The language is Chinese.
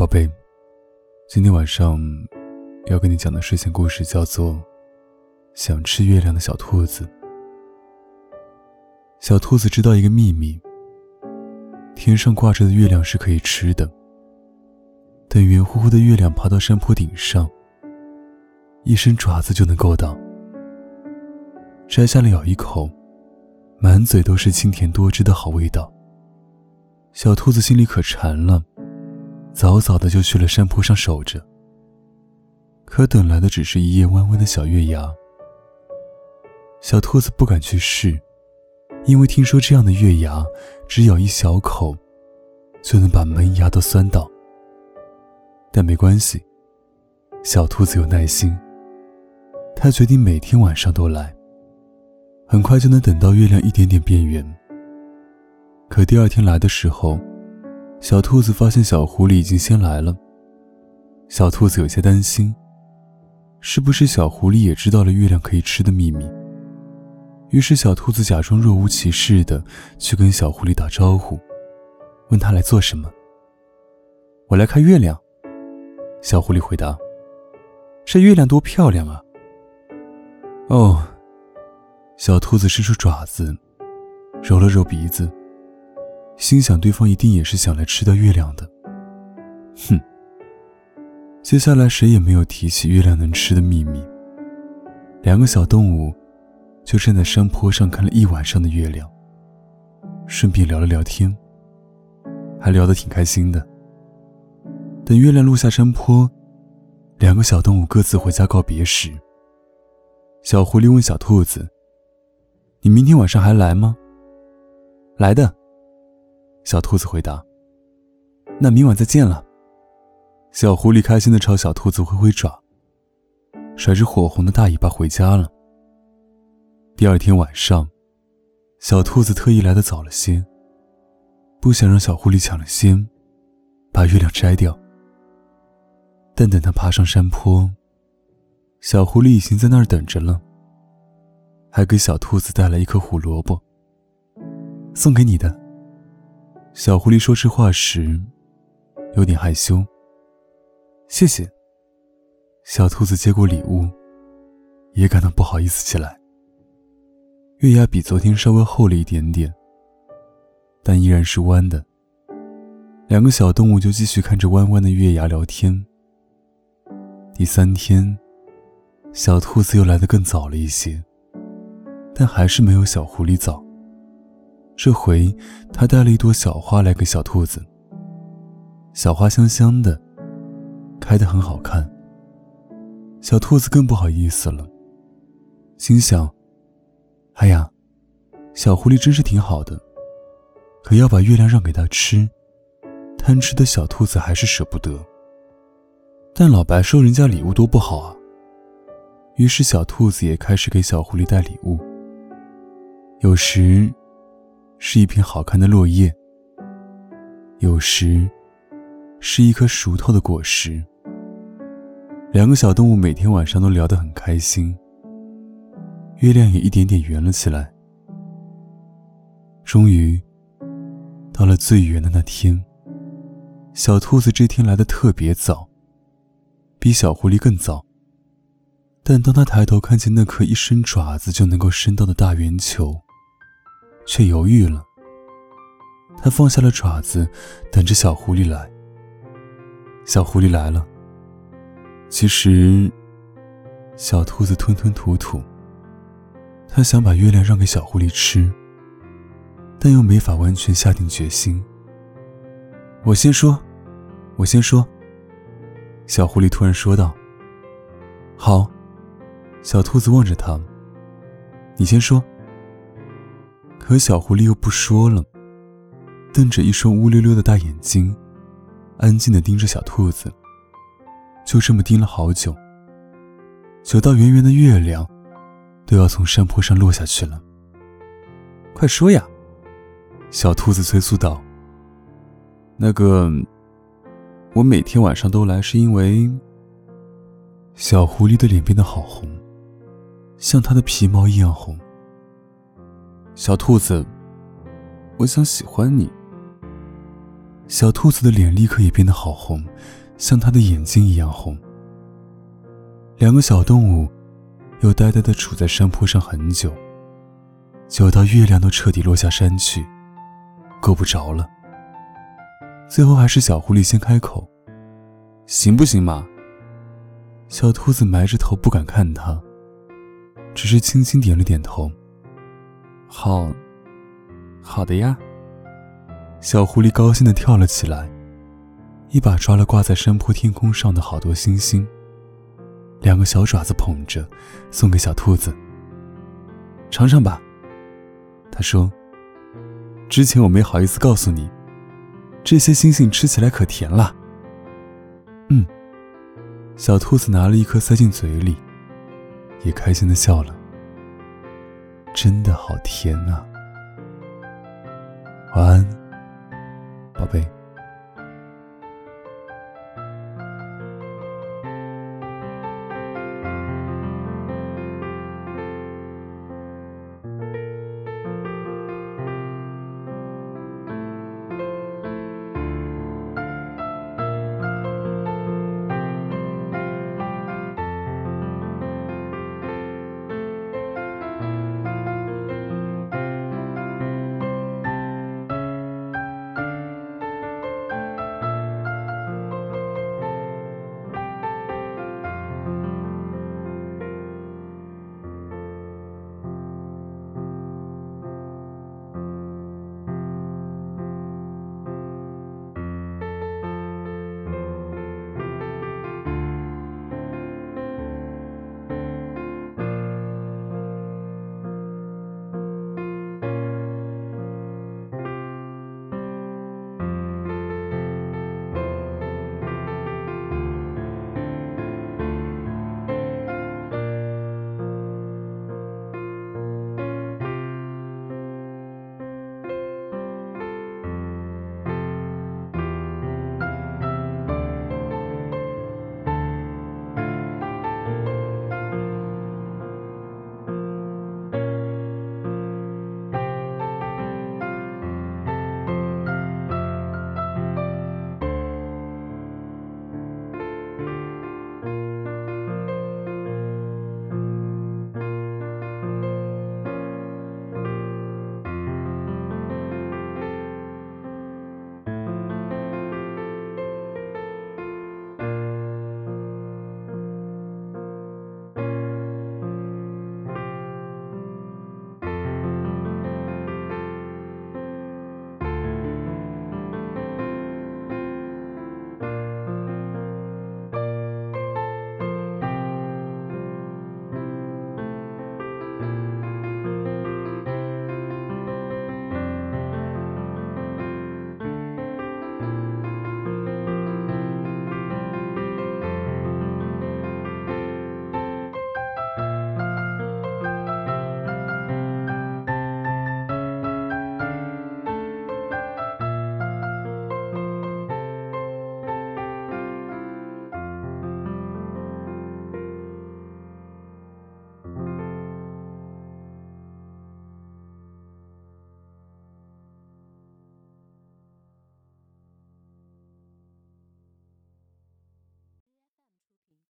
宝贝，今天晚上要跟你讲的睡前故事叫做《想吃月亮的小兔子》。小兔子知道一个秘密：天上挂着的月亮是可以吃的。等圆乎乎的月亮爬到山坡顶上，一伸爪子就能够到，摘下来咬一口，满嘴都是清甜多汁的好味道。小兔子心里可馋了。早早的就去了山坡上守着，可等来的只是一叶弯弯的小月牙。小兔子不敢去试，因为听说这样的月牙，只咬一小口，就能把门牙都酸倒。但没关系，小兔子有耐心，它决定每天晚上都来，很快就能等到月亮一点点变圆。可第二天来的时候，小兔子发现小狐狸已经先来了。小兔子有些担心，是不是小狐狸也知道了月亮可以吃的秘密？于是小兔子假装若无其事的去跟小狐狸打招呼，问他来做什么。我来看月亮。小狐狸回答：“这月亮多漂亮啊！”哦，小兔子伸出爪子，揉了揉鼻子。心想，对方一定也是想来吃掉月亮的。哼。接下来谁也没有提起月亮能吃的秘密。两个小动物就站在山坡上看了一晚上的月亮，顺便聊了聊天，还聊得挺开心的。等月亮落下山坡，两个小动物各自回家告别时，小狐狸问小兔子：“你明天晚上还来吗？”“来的。”小兔子回答：“那明晚再见了。”小狐狸开心的朝小兔子挥挥爪，甩着火红的大尾巴回家了。第二天晚上，小兔子特意来的早了些，不想让小狐狸抢了先，把月亮摘掉。但等它爬上山坡，小狐狸已经在那儿等着了，还给小兔子带来一颗胡萝卜，送给你的。小狐狸说这话时，有点害羞。谢谢。小兔子接过礼物，也感到不好意思起来。月牙比昨天稍微厚了一点点，但依然是弯的。两个小动物就继续看着弯弯的月牙聊天。第三天，小兔子又来的更早了一些，但还是没有小狐狸早。这回，他带了一朵小花来给小兔子。小花香香的，开得很好看。小兔子更不好意思了，心想：“哎呀，小狐狸真是挺好的，可要把月亮让给他吃，贪吃的小兔子还是舍不得。但老白收人家礼物多不好啊。”于是，小兔子也开始给小狐狸带礼物。有时。是一片好看的落叶，有时是一颗熟透的果实。两个小动物每天晚上都聊得很开心，月亮也一点点圆了起来。终于到了最圆的那天，小兔子这天来的特别早，比小狐狸更早。但当他抬头看见那颗一伸爪子就能够伸到的大圆球，却犹豫了。他放下了爪子，等着小狐狸来。小狐狸来了。其实，小兔子吞吞吐吐。他想把月亮让给小狐狸吃，但又没法完全下定决心。我先说，我先说。小狐狸突然说道：“好。”小兔子望着他：“你先说。”可小狐狸又不说了，瞪着一双乌溜溜的大眼睛，安静的盯着小兔子。就这么盯了好久，久到圆圆的月亮都要从山坡上落下去了。快说呀！小兔子催促道。那个，我每天晚上都来，是因为……小狐狸的脸变得好红，像它的皮毛一样红。小兔子，我想喜欢你。小兔子的脸立刻也变得好红，像它的眼睛一样红。两个小动物又呆呆地杵在山坡上很久，久到月亮都彻底落下山去，够不着了。最后还是小狐狸先开口：“行不行嘛？”小兔子埋着头不敢看他，只是轻轻点了点头：“好，好的呀。”小狐狸高兴地跳了起来，一把抓了挂在山坡天空上的好多星星，两个小爪子捧着，送给小兔子。尝尝吧，他说：“之前我没好意思告诉你。”这些星星吃起来可甜了。嗯，小兔子拿了一颗塞进嘴里，也开心的笑了。真的好甜啊！晚安，